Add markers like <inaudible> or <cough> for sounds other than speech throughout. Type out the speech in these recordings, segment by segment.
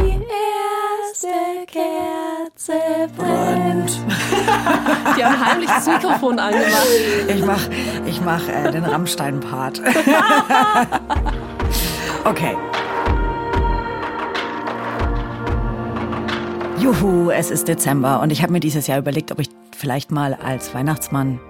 Die erste Kerze brennt. Die haben heimlich das Mikrofon angemacht. Ich mach, ich mach äh, den Rammstein-Part. <laughs> okay. Juhu, es ist Dezember und ich habe mir dieses Jahr überlegt, ob ich vielleicht mal als Weihnachtsmann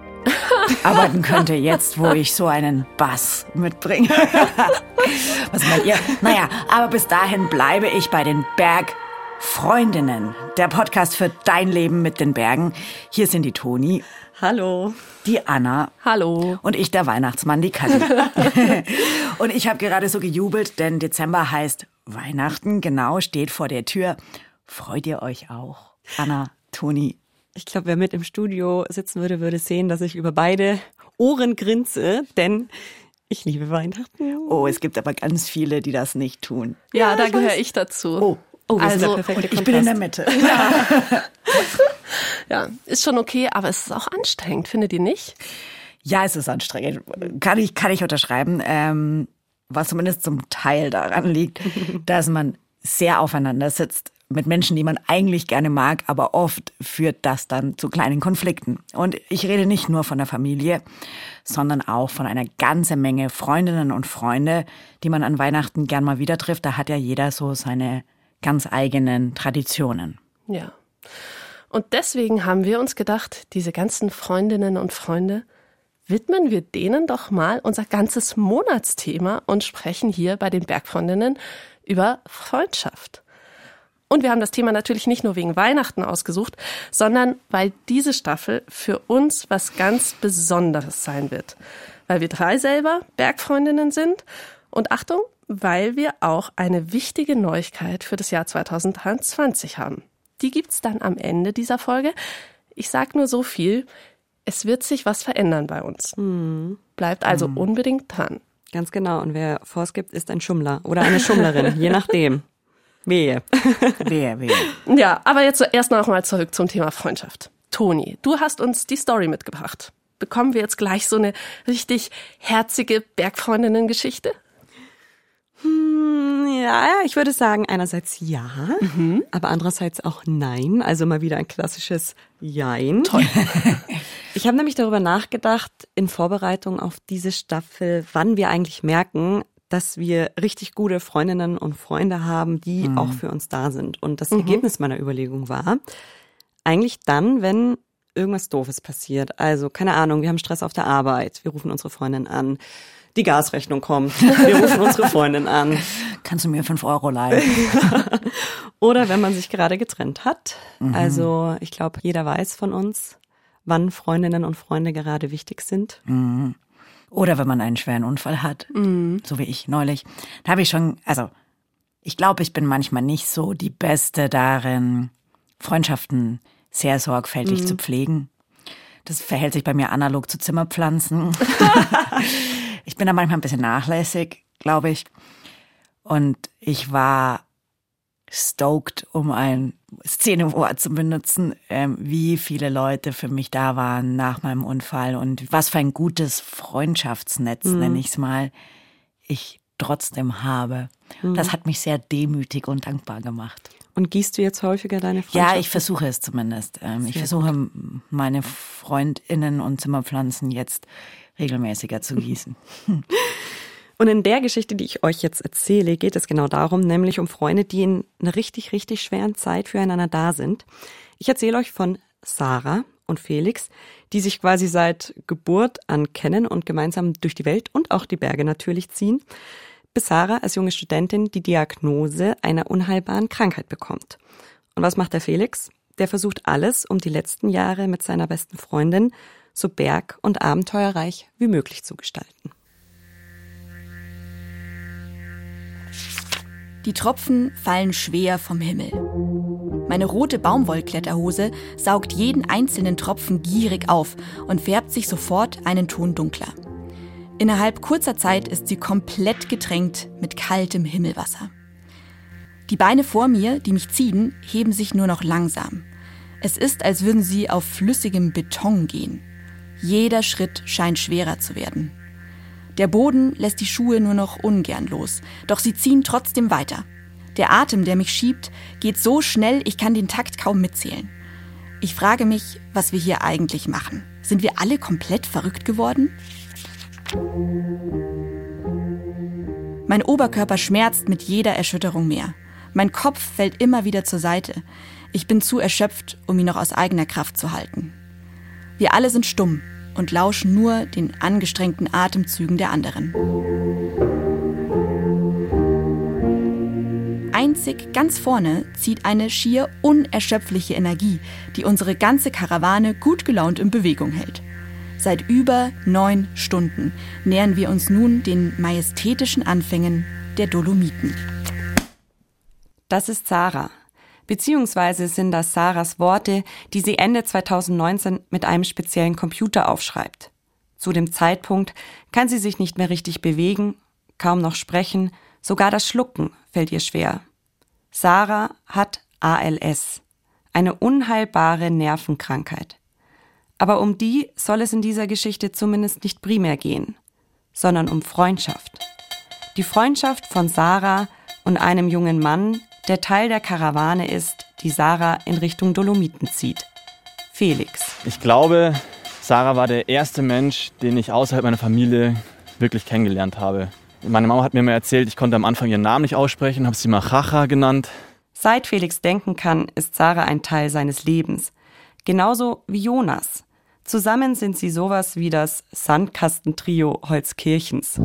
arbeiten könnte, jetzt wo ich so einen Bass mitbringe. <laughs> Was meint ihr? Naja, aber bis dahin bleibe ich bei den Bergfreundinnen. Der Podcast für dein Leben mit den Bergen. Hier sind die Toni. Hallo. Die Anna. Hallo. Und ich, der Weihnachtsmann, die Kathi. <laughs> und ich habe gerade so gejubelt, denn Dezember heißt Weihnachten, genau, steht vor der Tür. Freut ihr euch auch? Anna, Toni, ich glaube, wer mit im Studio sitzen würde, würde sehen, dass ich über beide Ohren grinse, denn ich liebe Weihnachten. Oh, es gibt aber ganz viele, die das nicht tun. Ja, ja da gehöre ich dazu. Oh, oh also, ich bin in der Mitte. <laughs> Ja. <laughs> ja, ist schon okay, aber es ist auch anstrengend, findet ihr nicht? Ja, es ist anstrengend. Kann ich, kann ich unterschreiben. Ähm, was zumindest zum Teil daran liegt, <laughs> dass man sehr aufeinander sitzt mit Menschen, die man eigentlich gerne mag, aber oft führt das dann zu kleinen Konflikten. Und ich rede nicht nur von der Familie, sondern auch von einer ganzen Menge Freundinnen und Freunde, die man an Weihnachten gern mal wieder trifft. Da hat ja jeder so seine ganz eigenen Traditionen. Ja. Und deswegen haben wir uns gedacht, diese ganzen Freundinnen und Freunde, widmen wir denen doch mal unser ganzes Monatsthema und sprechen hier bei den Bergfreundinnen über Freundschaft. Und wir haben das Thema natürlich nicht nur wegen Weihnachten ausgesucht, sondern weil diese Staffel für uns was ganz Besonderes sein wird. Weil wir drei selber Bergfreundinnen sind und Achtung, weil wir auch eine wichtige Neuigkeit für das Jahr 2023 haben. Die gibt's dann am Ende dieser Folge. Ich sag nur so viel, es wird sich was verändern bei uns. Mhm. Bleibt also mhm. unbedingt dran. Ganz genau. Und wer vorsgibt, ist ein Schummler oder eine Schummlerin, je nachdem. <laughs> Wehe. <laughs> wehe, wehe. Ja, aber jetzt erst noch mal zurück zum Thema Freundschaft. Toni, du hast uns die Story mitgebracht. Bekommen wir jetzt gleich so eine richtig herzige Bergfreundinnen-Geschichte? Hm, ja, ich würde sagen, einerseits ja, mhm. aber andererseits auch nein. Also mal wieder ein klassisches Jein. Toll. <laughs> Ich habe nämlich darüber nachgedacht, in Vorbereitung auf diese Staffel, wann wir eigentlich merken, dass wir richtig gute Freundinnen und Freunde haben, die mhm. auch für uns da sind. Und das mhm. Ergebnis meiner Überlegung war, eigentlich dann, wenn irgendwas Doofes passiert. Also, keine Ahnung, wir haben Stress auf der Arbeit, wir rufen unsere Freundin an, die Gasrechnung kommt, wir rufen unsere Freundin an. <laughs> Kannst du mir fünf Euro leihen? <laughs> Oder wenn man sich gerade getrennt hat. Mhm. Also, ich glaube, jeder weiß von uns, wann Freundinnen und Freunde gerade wichtig sind. Mhm. Oder wenn man einen schweren Unfall hat, mhm. so wie ich neulich. Da habe ich schon, also ich glaube, ich bin manchmal nicht so die Beste darin, Freundschaften sehr sorgfältig mhm. zu pflegen. Das verhält sich bei mir analog zu Zimmerpflanzen. <laughs> ich bin da manchmal ein bisschen nachlässig, glaube ich. Und ich war stoked, um ein Szenewort zu benutzen, ähm, wie viele Leute für mich da waren nach meinem Unfall und was für ein gutes Freundschaftsnetz, mhm. nenne ich es mal, ich trotzdem habe. Mhm. Das hat mich sehr demütig und dankbar gemacht. Und gießt du jetzt häufiger deine Freundschaft? Ja, ich versuche es zumindest. Ähm, ich versuche meine Freundinnen und Zimmerpflanzen jetzt regelmäßiger zu gießen. <laughs> Und in der Geschichte, die ich euch jetzt erzähle, geht es genau darum, nämlich um Freunde, die in einer richtig, richtig schweren Zeit füreinander da sind. Ich erzähle euch von Sarah und Felix, die sich quasi seit Geburt an kennen und gemeinsam durch die Welt und auch die Berge natürlich ziehen, bis Sarah als junge Studentin die Diagnose einer unheilbaren Krankheit bekommt. Und was macht der Felix? Der versucht alles, um die letzten Jahre mit seiner besten Freundin so berg- und abenteuerreich wie möglich zu gestalten. Die Tropfen fallen schwer vom Himmel. Meine rote Baumwollkletterhose saugt jeden einzelnen Tropfen gierig auf und färbt sich sofort einen Ton dunkler. Innerhalb kurzer Zeit ist sie komplett getränkt mit kaltem Himmelwasser. Die Beine vor mir, die mich ziehen, heben sich nur noch langsam. Es ist, als würden sie auf flüssigem Beton gehen. Jeder Schritt scheint schwerer zu werden. Der Boden lässt die Schuhe nur noch ungern los, doch sie ziehen trotzdem weiter. Der Atem, der mich schiebt, geht so schnell, ich kann den Takt kaum mitzählen. Ich frage mich, was wir hier eigentlich machen. Sind wir alle komplett verrückt geworden? Mein Oberkörper schmerzt mit jeder Erschütterung mehr. Mein Kopf fällt immer wieder zur Seite. Ich bin zu erschöpft, um ihn noch aus eigener Kraft zu halten. Wir alle sind stumm und lauschen nur den angestrengten Atemzügen der anderen. Einzig ganz vorne zieht eine schier unerschöpfliche Energie, die unsere ganze Karawane gut gelaunt in Bewegung hält. Seit über neun Stunden nähern wir uns nun den majestätischen Anfängen der Dolomiten. Das ist Sarah. Beziehungsweise sind das Sarahs Worte, die sie Ende 2019 mit einem speziellen Computer aufschreibt. Zu dem Zeitpunkt kann sie sich nicht mehr richtig bewegen, kaum noch sprechen, sogar das Schlucken fällt ihr schwer. Sarah hat ALS, eine unheilbare Nervenkrankheit. Aber um die soll es in dieser Geschichte zumindest nicht primär gehen, sondern um Freundschaft. Die Freundschaft von Sarah und einem jungen Mann, der Teil der Karawane ist, die Sarah in Richtung Dolomiten zieht. Felix. Ich glaube, Sarah war der erste Mensch, den ich außerhalb meiner Familie wirklich kennengelernt habe. Meine Mama hat mir mal erzählt, ich konnte am Anfang ihren Namen nicht aussprechen, habe sie mal Chacha genannt. Seit Felix denken kann, ist Sarah ein Teil seines Lebens. Genauso wie Jonas. Zusammen sind sie sowas wie das Sandkastentrio Holzkirchens.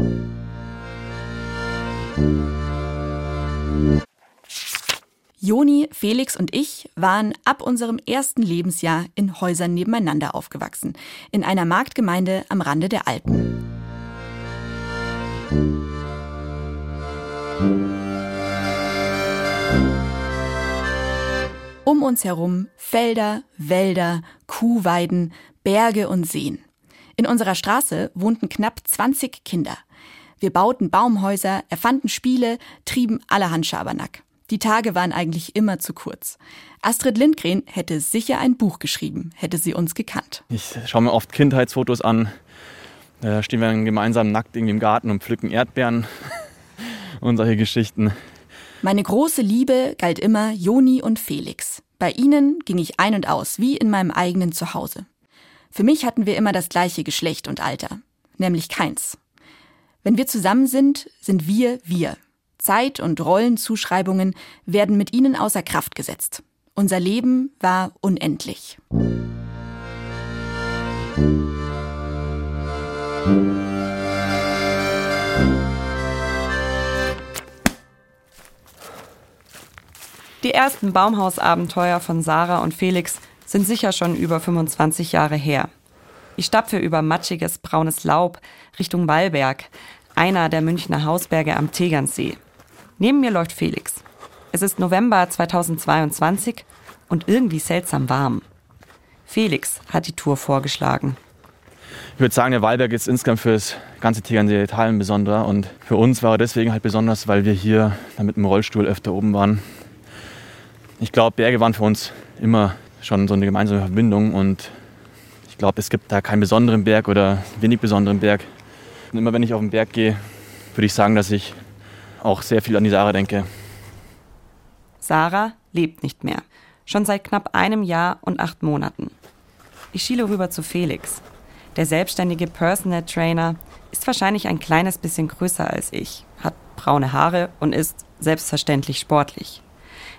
Joni, Felix und ich waren ab unserem ersten Lebensjahr in Häusern nebeneinander aufgewachsen, in einer Marktgemeinde am Rande der Alpen. Um uns herum Felder, Wälder, Kuhweiden, Berge und Seen. In unserer Straße wohnten knapp 20 Kinder. Wir bauten Baumhäuser, erfanden Spiele, trieben allerhand Schabernack. Die Tage waren eigentlich immer zu kurz. Astrid Lindgren hätte sicher ein Buch geschrieben, hätte sie uns gekannt. Ich schaue mir oft Kindheitsfotos an. Da stehen wir dann gemeinsam nackt irgendwie im Garten und pflücken Erdbeeren <laughs> und solche Geschichten. Meine große Liebe galt immer Joni und Felix. Bei ihnen ging ich ein und aus, wie in meinem eigenen Zuhause. Für mich hatten wir immer das gleiche Geschlecht und Alter, nämlich keins. Wenn wir zusammen sind, sind wir wir. Zeit- und Rollenzuschreibungen werden mit ihnen außer Kraft gesetzt. Unser Leben war unendlich. Die ersten Baumhausabenteuer von Sarah und Felix sind sicher schon über 25 Jahre her. Ich stapfe über matschiges braunes Laub Richtung Wallberg, einer der Münchner Hausberge am Tegernsee. Neben mir läuft Felix. Es ist November 2022 und irgendwie seltsam warm. Felix hat die Tour vorgeschlagen. Ich würde sagen, der Wallberg ist insgesamt für das ganze Tegernsee-Tal ein besonderer. Und für uns war er deswegen halt besonders, weil wir hier mit dem Rollstuhl öfter oben waren. Ich glaube, Berge waren für uns immer schon so eine gemeinsame Verbindung. Und ich glaube, es gibt da keinen besonderen Berg oder wenig besonderen Berg. Und immer wenn ich auf den Berg gehe, würde ich sagen, dass ich auch sehr viel an die Sarah denke. Sarah lebt nicht mehr. Schon seit knapp einem Jahr und acht Monaten. Ich schiele rüber zu Felix. Der selbstständige Personal Trainer ist wahrscheinlich ein kleines bisschen größer als ich, hat braune Haare und ist selbstverständlich sportlich.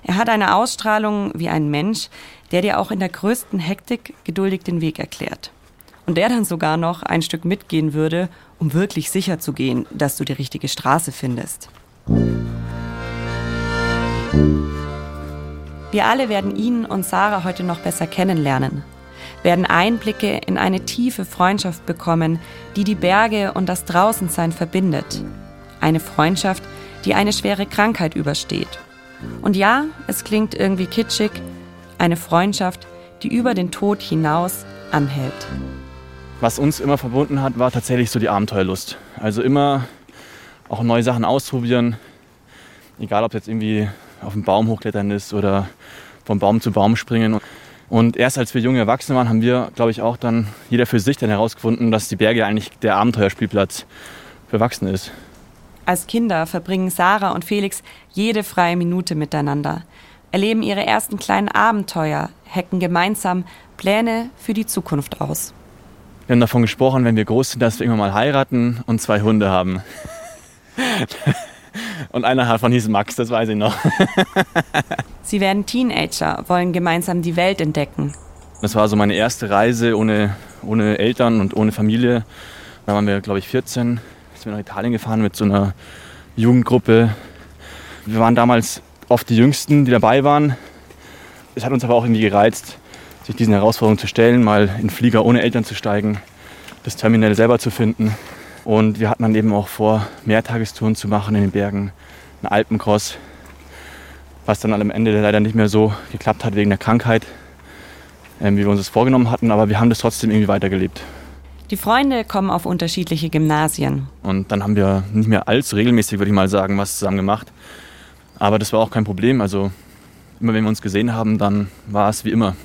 Er hat eine Ausstrahlung wie ein Mensch, der dir auch in der größten Hektik geduldig den Weg erklärt. Und der dann sogar noch ein Stück mitgehen würde, um wirklich sicher zu gehen, dass du die richtige Straße findest. Wir alle werden ihn und Sarah heute noch besser kennenlernen, werden Einblicke in eine tiefe Freundschaft bekommen, die die Berge und das Draußensein verbindet. Eine Freundschaft, die eine schwere Krankheit übersteht. Und ja, es klingt irgendwie kitschig, eine Freundschaft, die über den Tod hinaus anhält. Was uns immer verbunden hat, war tatsächlich so die Abenteuerlust. Also immer auch neue Sachen ausprobieren. Egal, ob es jetzt irgendwie auf den Baum hochklettern ist oder vom Baum zu Baum springen. Und erst als wir junge Erwachsene waren, haben wir, glaube ich, auch dann jeder für sich dann herausgefunden, dass die Berge eigentlich der Abenteuerspielplatz für Erwachsene ist. Als Kinder verbringen Sarah und Felix jede freie Minute miteinander, erleben ihre ersten kleinen Abenteuer, hacken gemeinsam Pläne für die Zukunft aus. Wir haben davon gesprochen, wenn wir groß sind, dass wir irgendwann mal heiraten und zwei Hunde haben. Und einer davon hieß Max, das weiß ich noch. <laughs> Sie werden Teenager, wollen gemeinsam die Welt entdecken. Das war so meine erste Reise ohne, ohne Eltern und ohne Familie. Da waren wir, glaube ich, 14. Sind wir nach Italien gefahren mit so einer Jugendgruppe. Wir waren damals oft die Jüngsten, die dabei waren. Es hat uns aber auch irgendwie gereizt, sich diesen Herausforderungen zu stellen, mal in Flieger ohne Eltern zu steigen, das Terminal selber zu finden. Und wir hatten dann eben auch vor, Mehrtagestouren zu machen in den Bergen, einen Alpencross, was dann am Ende leider nicht mehr so geklappt hat wegen der Krankheit, ähm, wie wir uns das vorgenommen hatten, aber wir haben das trotzdem irgendwie weitergelebt. Die Freunde kommen auf unterschiedliche Gymnasien. Und dann haben wir nicht mehr allzu regelmäßig, würde ich mal sagen, was zusammen gemacht. Aber das war auch kein Problem. Also immer wenn wir uns gesehen haben, dann war es wie immer.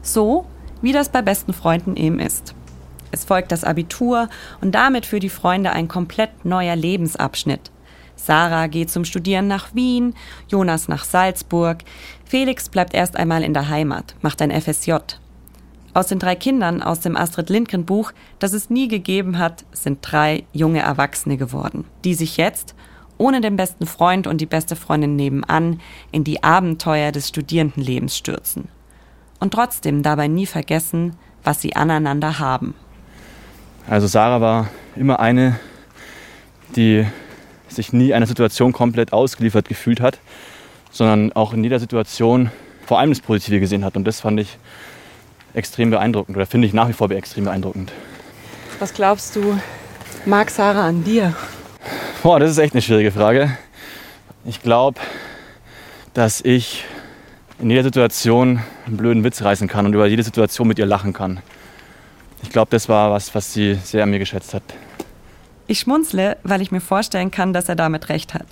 So, wie das bei besten Freunden eben ist. Es folgt das Abitur und damit für die Freunde ein komplett neuer Lebensabschnitt. Sarah geht zum Studieren nach Wien, Jonas nach Salzburg, Felix bleibt erst einmal in der Heimat, macht ein FSJ. Aus den drei Kindern aus dem Astrid Lindgren Buch, das es nie gegeben hat, sind drei junge Erwachsene geworden, die sich jetzt, ohne den besten Freund und die beste Freundin nebenan, in die Abenteuer des Studierendenlebens stürzen und trotzdem dabei nie vergessen, was sie aneinander haben. Also Sarah war immer eine, die sich nie einer Situation komplett ausgeliefert gefühlt hat, sondern auch in jeder Situation vor allem das Positive gesehen hat. Und das fand ich extrem beeindruckend oder finde ich nach wie vor extrem beeindruckend. Was glaubst du, mag Sarah an dir? Boah, das ist echt eine schwierige Frage. Ich glaube, dass ich in jeder Situation einen blöden Witz reißen kann und über jede Situation mit ihr lachen kann. Ich glaube, das war was, was sie sehr an mir geschätzt hat. Ich schmunzle, weil ich mir vorstellen kann, dass er damit recht hat.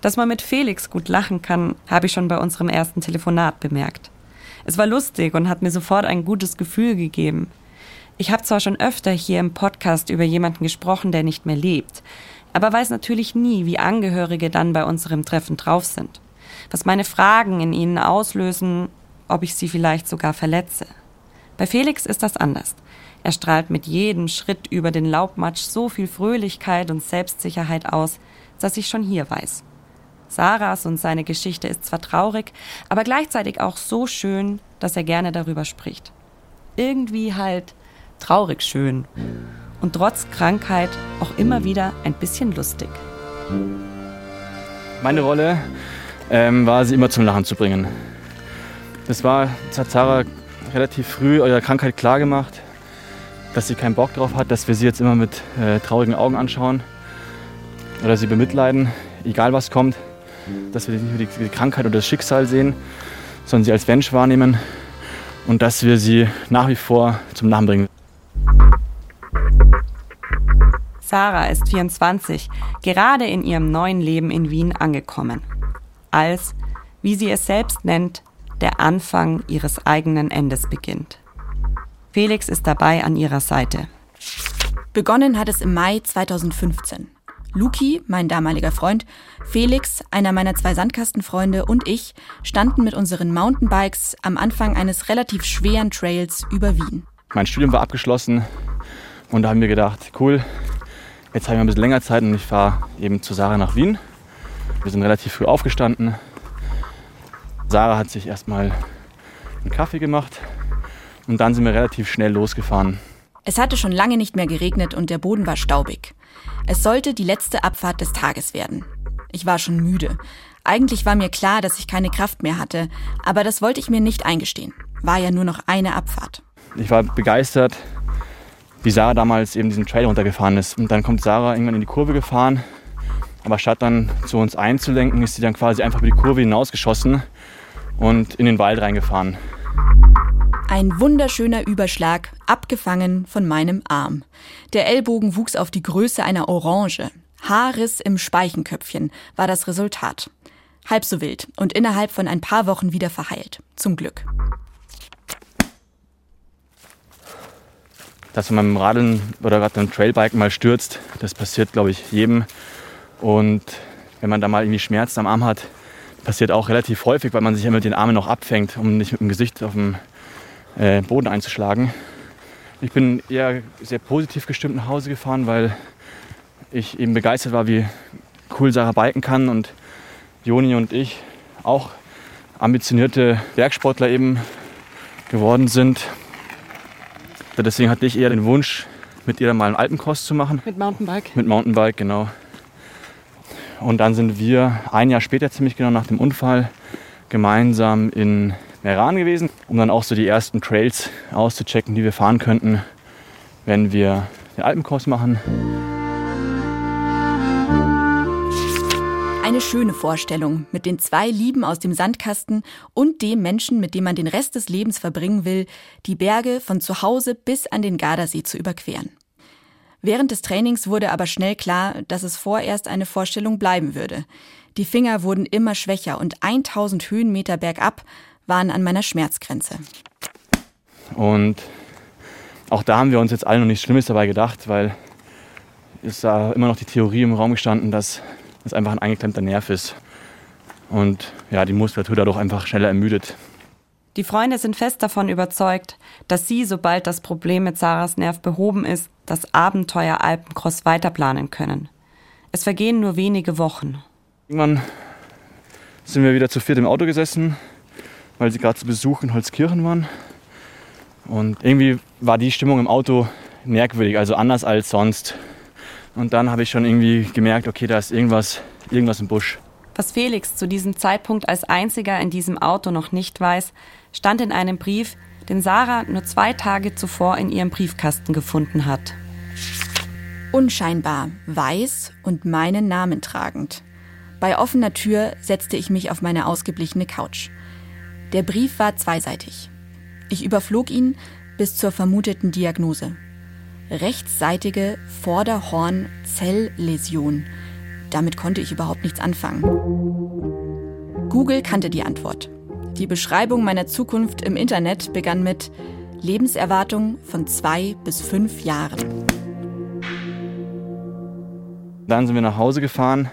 Dass man mit Felix gut lachen kann, habe ich schon bei unserem ersten Telefonat bemerkt. Es war lustig und hat mir sofort ein gutes Gefühl gegeben. Ich habe zwar schon öfter hier im Podcast über jemanden gesprochen, der nicht mehr lebt, aber weiß natürlich nie, wie Angehörige dann bei unserem Treffen drauf sind was meine Fragen in ihnen auslösen, ob ich sie vielleicht sogar verletze. Bei Felix ist das anders. Er strahlt mit jedem Schritt über den Laubmatsch so viel Fröhlichkeit und Selbstsicherheit aus, dass ich schon hier weiß. Sarahs und seine Geschichte ist zwar traurig, aber gleichzeitig auch so schön, dass er gerne darüber spricht. Irgendwie halt traurig schön und trotz Krankheit auch immer wieder ein bisschen lustig. Meine Rolle ähm, war sie immer zum Lachen zu bringen. Das war, das hat Sarah relativ früh ihrer Krankheit klar gemacht, dass sie keinen Bock drauf hat, dass wir sie jetzt immer mit äh, traurigen Augen anschauen oder sie bemitleiden, egal was kommt, dass wir nicht nur die, die Krankheit oder das Schicksal sehen, sondern sie als Mensch wahrnehmen und dass wir sie nach wie vor zum Lachen bringen. Sarah ist 24, gerade in ihrem neuen Leben in Wien angekommen als, wie sie es selbst nennt, der Anfang ihres eigenen Endes beginnt. Felix ist dabei an ihrer Seite. Begonnen hat es im Mai 2015. Luki, mein damaliger Freund, Felix, einer meiner zwei Sandkastenfreunde und ich standen mit unseren Mountainbikes am Anfang eines relativ schweren Trails über Wien. Mein Studium war abgeschlossen und da haben wir gedacht, cool, jetzt haben wir ein bisschen länger Zeit und ich fahre eben zu Sarah nach Wien wir sind relativ früh aufgestanden. Sarah hat sich erstmal einen Kaffee gemacht und dann sind wir relativ schnell losgefahren. Es hatte schon lange nicht mehr geregnet und der Boden war staubig. Es sollte die letzte Abfahrt des Tages werden. Ich war schon müde. Eigentlich war mir klar, dass ich keine Kraft mehr hatte, aber das wollte ich mir nicht eingestehen. War ja nur noch eine Abfahrt. Ich war begeistert, wie Sarah damals eben diesen Trail runtergefahren ist. Und dann kommt Sarah irgendwann in die Kurve gefahren aber statt dann zu uns einzulenken, ist sie dann quasi einfach über die Kurve hinausgeschossen und in den Wald reingefahren. Ein wunderschöner Überschlag, abgefangen von meinem Arm. Der Ellbogen wuchs auf die Größe einer Orange. Haarriss im Speichenköpfchen war das Resultat. Halb so wild und innerhalb von ein paar Wochen wieder verheilt. Zum Glück. dass man dem Radeln oder gerade dem Trailbiken mal stürzt. Das passiert, glaube ich, jedem. Und wenn man da mal irgendwie Schmerzen am Arm hat, passiert auch relativ häufig, weil man sich ja mit den Armen noch abfängt, um nicht mit dem Gesicht auf dem äh, Boden einzuschlagen. Ich bin eher sehr positiv gestimmt nach Hause gefahren, weil ich eben begeistert war, wie cool Sarah biken kann und Joni und ich auch ambitionierte Bergsportler eben geworden sind. Deswegen hatte ich eher den Wunsch, mit ihr mal einen Alpencross zu machen. Mit Mountainbike? Mit Mountainbike, genau. Und dann sind wir ein Jahr später, ziemlich genau nach dem Unfall, gemeinsam in Meran gewesen, um dann auch so die ersten Trails auszuchecken, die wir fahren könnten, wenn wir den Alpencross machen. Eine schöne Vorstellung mit den zwei Lieben aus dem Sandkasten und dem Menschen, mit dem man den Rest des Lebens verbringen will, die Berge von zu Hause bis an den Gardasee zu überqueren. Während des Trainings wurde aber schnell klar, dass es vorerst eine Vorstellung bleiben würde. Die Finger wurden immer schwächer und 1000 Höhenmeter bergab waren an meiner Schmerzgrenze. Und auch da haben wir uns jetzt alle noch nichts Schlimmes dabei gedacht, weil es da immer noch die Theorie im Raum gestanden, dass es einfach ein eingeklemmter Nerv ist. Und ja, die Muskulatur dadurch einfach schneller ermüdet. Die Freunde sind fest davon überzeugt, dass sie, sobald das Problem mit Sarahs Nerv behoben ist, das Abenteuer Alpencross weiterplanen können. Es vergehen nur wenige Wochen. Irgendwann sind wir wieder zu viert im Auto gesessen, weil sie gerade zu Besuch in Holzkirchen waren. Und irgendwie war die Stimmung im Auto merkwürdig, also anders als sonst. Und dann habe ich schon irgendwie gemerkt, okay, da ist irgendwas, irgendwas im Busch. Was Felix zu diesem Zeitpunkt als einziger in diesem Auto noch nicht weiß, stand in einem Brief, den Sarah nur zwei Tage zuvor in ihrem Briefkasten gefunden hat. Unscheinbar, weiß und meinen Namen tragend. Bei offener Tür setzte ich mich auf meine ausgeblichene Couch. Der Brief war zweiseitig. Ich überflog ihn bis zur vermuteten Diagnose. Rechtsseitige Vorderhorn-Zellläsion. Damit konnte ich überhaupt nichts anfangen. Google kannte die Antwort. Die Beschreibung meiner Zukunft im Internet begann mit Lebenserwartung von zwei bis fünf Jahren. Dann sind wir nach Hause gefahren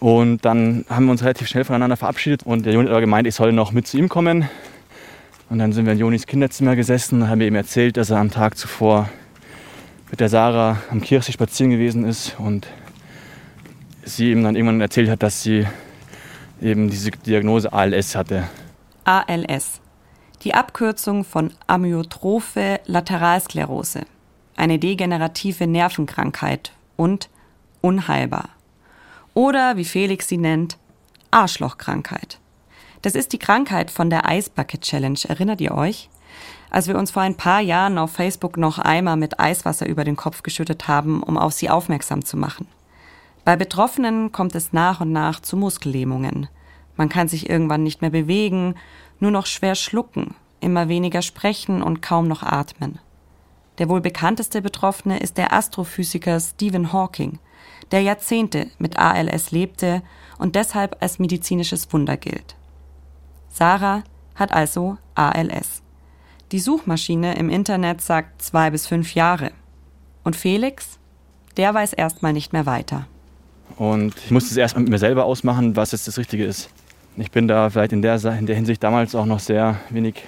und dann haben wir uns relativ schnell voneinander verabschiedet und der Joni hat aber gemeint, ich soll noch mit zu ihm kommen. Und dann sind wir in Jonis Kinderzimmer gesessen und haben ihm erzählt, dass er am Tag zuvor mit der Sarah am Kirchsee spazieren gewesen ist und sie ihm dann irgendwann erzählt hat, dass sie eben diese Diagnose ALS hatte. ALS. Die Abkürzung von Amyotrophe Lateralsklerose. Eine degenerative Nervenkrankheit und unheilbar. Oder, wie Felix sie nennt, Arschlochkrankheit. Das ist die Krankheit von der Ice Bucket Challenge. Erinnert ihr euch? Als wir uns vor ein paar Jahren auf Facebook noch Eimer mit Eiswasser über den Kopf geschüttet haben, um auf sie aufmerksam zu machen. Bei Betroffenen kommt es nach und nach zu Muskellähmungen. Man kann sich irgendwann nicht mehr bewegen, nur noch schwer schlucken, immer weniger sprechen und kaum noch atmen. Der wohl bekannteste Betroffene ist der Astrophysiker Stephen Hawking, der Jahrzehnte mit ALS lebte und deshalb als medizinisches Wunder gilt. Sarah hat also ALS. Die Suchmaschine im Internet sagt zwei bis fünf Jahre. Und Felix, der weiß erstmal nicht mehr weiter. Und ich musste es erstmal mit mir selber ausmachen, was jetzt das Richtige ist. Ich bin da vielleicht in der, in der Hinsicht damals auch noch sehr wenig,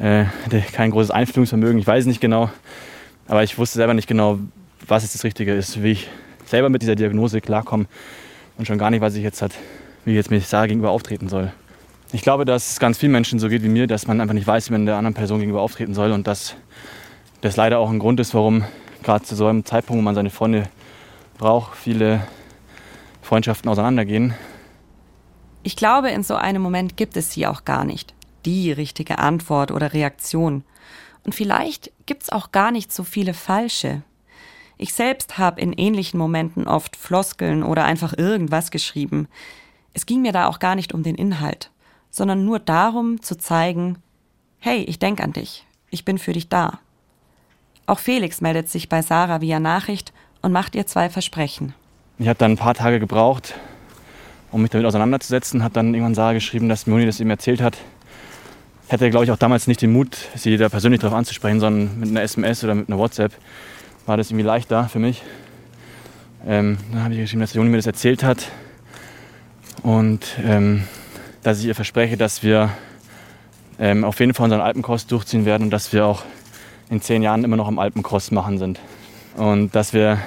äh, kein großes Einfühlungsvermögen, ich weiß nicht genau. Aber ich wusste selber nicht genau, was jetzt das Richtige ist, wie ich selber mit dieser Diagnose klarkomme und schon gar nicht, was ich jetzt hat, wie ich jetzt mit Sarah gegenüber auftreten soll. Ich glaube, dass es ganz vielen Menschen so geht wie mir, dass man einfach nicht weiß, wie man der anderen Person gegenüber auftreten soll und dass das leider auch ein Grund ist, warum gerade zu so einem Zeitpunkt, wo man seine Freunde braucht, viele Freundschaften auseinandergehen. Ich glaube, in so einem Moment gibt es sie auch gar nicht. Die richtige Antwort oder Reaktion. Und vielleicht gibt es auch gar nicht so viele falsche. Ich selbst habe in ähnlichen Momenten oft Floskeln oder einfach irgendwas geschrieben. Es ging mir da auch gar nicht um den Inhalt, sondern nur darum zu zeigen, hey, ich denke an dich, ich bin für dich da. Auch Felix meldet sich bei Sarah via Nachricht und macht ihr zwei Versprechen. Ich habe dann ein paar Tage gebraucht, um mich damit auseinanderzusetzen. Hat dann irgendwann Sarah geschrieben, dass Moni das ihm erzählt hat. Ich hatte, glaube ich, auch damals nicht den Mut, sie da persönlich darauf anzusprechen, sondern mit einer SMS oder mit einer WhatsApp war das irgendwie leichter für mich. Ähm, dann habe ich geschrieben, dass Joni mir das erzählt hat und ähm, dass ich ihr verspreche, dass wir ähm, auf jeden Fall unseren Alpencross durchziehen werden und dass wir auch in zehn Jahren immer noch am Alpencross machen sind. Und dass wir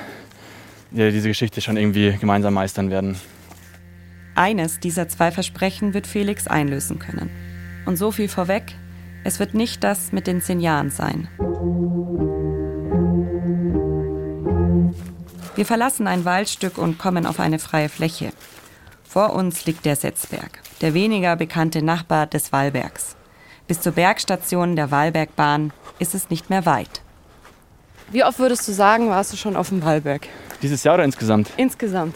ja, diese Geschichte schon irgendwie gemeinsam meistern werden. Eines dieser zwei Versprechen wird Felix einlösen können. Und so viel vorweg, es wird nicht das mit den zehn Jahren sein. Wir verlassen ein Waldstück und kommen auf eine freie Fläche. Vor uns liegt der Setzberg, der weniger bekannte Nachbar des Wallbergs. Bis zur Bergstation der Wallbergbahn ist es nicht mehr weit. Wie oft würdest du sagen, warst du schon auf dem Wallberg? Dieses Jahr oder insgesamt? Insgesamt.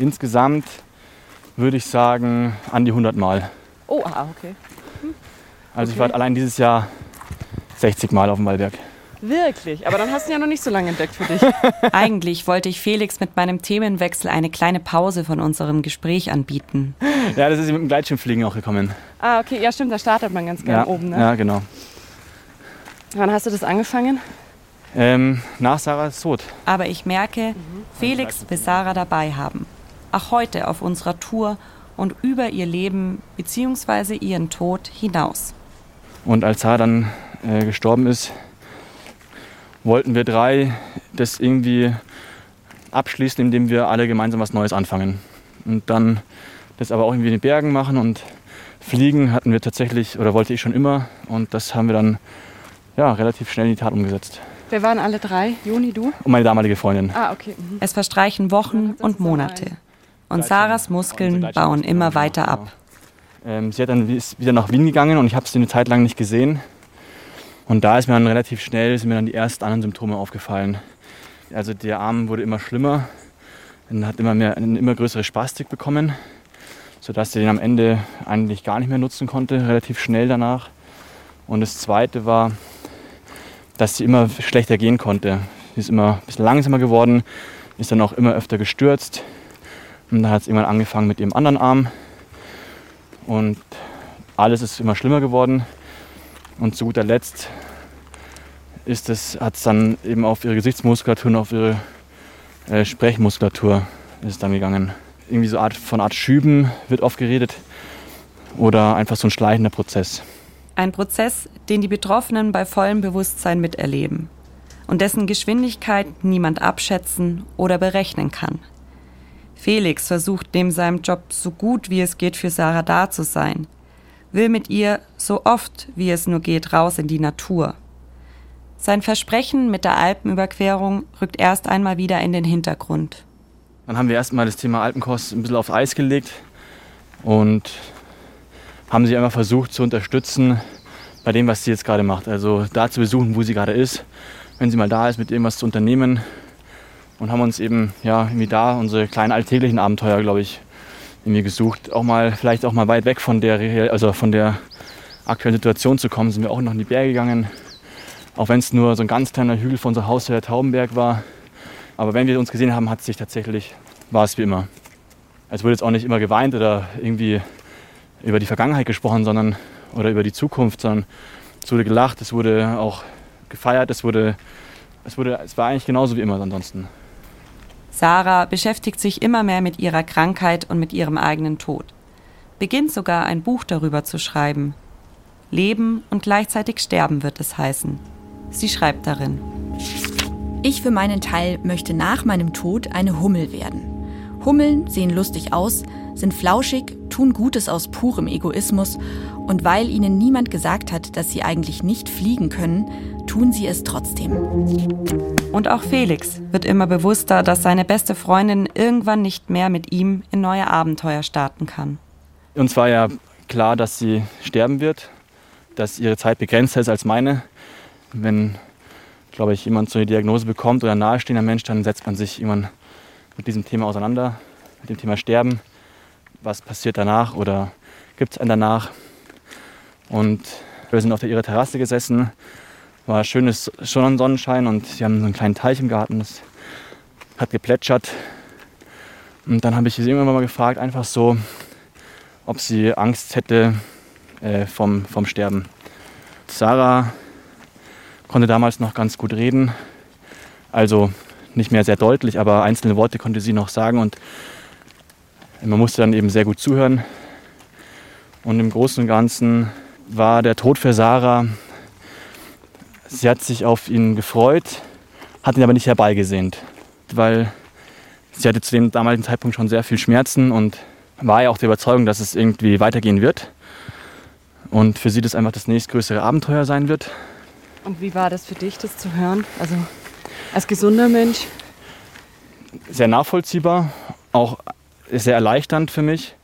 Insgesamt würde ich sagen an die 100 Mal. Oh, ah, okay. Also ich war allein dieses Jahr 60 Mal auf dem Wallberg. Wirklich? Aber dann hast du ihn ja noch nicht so lange entdeckt für dich. <laughs> Eigentlich wollte ich Felix mit meinem Themenwechsel eine kleine Pause von unserem Gespräch anbieten. Ja, das ist mit dem Gleitschirmfliegen auch gekommen. ah, okay. Ja, stimmt. Da startet man ganz gerne Ja, oben. Ne? ja genau. Wann hast du das angefangen? Ähm, nach Sarahs Tod. Aber ich merke, Felix will Sarah dabei haben. Auch heute auf unserer Tour und über ihr Leben bzw. ihren Tod hinaus. Und als Sarah dann äh, gestorben ist, wollten wir drei das irgendwie abschließen, indem wir alle gemeinsam was Neues anfangen. Und dann das aber auch irgendwie in den Bergen machen und fliegen hatten wir tatsächlich, oder wollte ich schon immer. Und das haben wir dann ja, relativ schnell in die Tat umgesetzt. Wir waren alle drei. Juni, du? Und meine damalige Freundin. Ah, okay. Mhm. Es verstreichen Wochen und Monate. Und Sarahs Muskeln bauen immer weiter ab. Ähm, sie hat dann ist wieder nach Wien gegangen und ich habe sie eine Zeit lang nicht gesehen. Und da ist mir dann relativ schnell sind mir dann die ersten anderen Symptome aufgefallen. Also der Arm wurde immer schlimmer, dann hat immer mehr eine immer größere Spastik bekommen, sodass sie den am Ende eigentlich gar nicht mehr nutzen konnte, relativ schnell danach. Und das Zweite war, dass sie immer schlechter gehen konnte. Sie ist immer ein bisschen langsamer geworden, ist dann auch immer öfter gestürzt. Und dann hat es irgendwann angefangen mit ihrem anderen Arm. Und alles ist immer schlimmer geworden. Und zu guter Letzt ist es, hat es dann eben auf ihre Gesichtsmuskulatur und auf ihre äh, Sprechmuskulatur ist dann gegangen. Irgendwie so Art von Art Schüben wird oft geredet oder einfach so ein schleichender Prozess. Ein Prozess, den die Betroffenen bei vollem Bewusstsein miterleben und dessen Geschwindigkeit niemand abschätzen oder berechnen kann. Felix versucht neben seinem Job so gut wie es geht für Sarah da zu sein, will mit ihr so oft wie es nur geht raus in die Natur. Sein Versprechen mit der Alpenüberquerung rückt erst einmal wieder in den Hintergrund. Dann haben wir erstmal das Thema Alpenkost ein bisschen auf Eis gelegt und haben sie einfach versucht zu unterstützen bei dem, was sie jetzt gerade macht. Also da zu besuchen, wo sie gerade ist, wenn sie mal da ist, mit irgendwas zu unternehmen. Und haben uns eben ja irgendwie da unsere kleinen alltäglichen Abenteuer, glaube ich, irgendwie gesucht. Auch mal, vielleicht auch mal weit weg von der, also von der aktuellen Situation zu kommen, sind wir auch noch in die Berge gegangen. Auch wenn es nur so ein ganz kleiner Hügel von unser Haus her, Taubenberg war. Aber wenn wir uns gesehen haben, hat sich tatsächlich, war es wie immer. Es wurde jetzt auch nicht immer geweint oder irgendwie über die Vergangenheit gesprochen, sondern oder über die Zukunft, sondern es wurde gelacht, es wurde auch gefeiert, es wurde, es wurde, es war eigentlich genauso wie immer ansonsten. Sarah beschäftigt sich immer mehr mit ihrer Krankheit und mit ihrem eigenen Tod. Beginnt sogar ein Buch darüber zu schreiben. Leben und gleichzeitig sterben wird es heißen. Sie schreibt darin. Ich für meinen Teil möchte nach meinem Tod eine Hummel werden. Hummeln sehen lustig aus, sind flauschig, tun Gutes aus purem Egoismus und weil ihnen niemand gesagt hat, dass sie eigentlich nicht fliegen können, tun sie es trotzdem. Und auch Felix wird immer bewusster, dass seine beste Freundin irgendwann nicht mehr mit ihm in neue Abenteuer starten kann. Uns war ja klar, dass sie sterben wird, dass ihre Zeit begrenzter ist als meine. Wenn, glaube ich, jemand so eine Diagnose bekommt oder ein nahestehender Mensch, dann setzt man sich irgendwann mit diesem Thema auseinander, mit dem Thema Sterben. Was passiert danach oder gibt es einen danach? Und wir sind auf der ihrer Terrasse gesessen, war schönes schon Sonnenschein und sie haben so einen kleinen Teich im Garten, das hat geplätschert. Und dann habe ich sie irgendwann mal gefragt, einfach so, ob sie Angst hätte äh, vom, vom Sterben. Sarah konnte damals noch ganz gut reden, also nicht mehr sehr deutlich, aber einzelne Worte konnte sie noch sagen und man musste dann eben sehr gut zuhören. Und im Großen und Ganzen war der Tod für Sarah, sie hat sich auf ihn gefreut, hat ihn aber nicht herbeigesehnt, weil sie hatte zu dem damaligen Zeitpunkt schon sehr viel Schmerzen und war ja auch der Überzeugung, dass es irgendwie weitergehen wird. Und für sie das einfach das nächstgrößere Abenteuer sein wird. Und wie war das für dich, das zu hören? Also als gesunder Mensch? Sehr nachvollziehbar, auch sehr erleichternd für mich,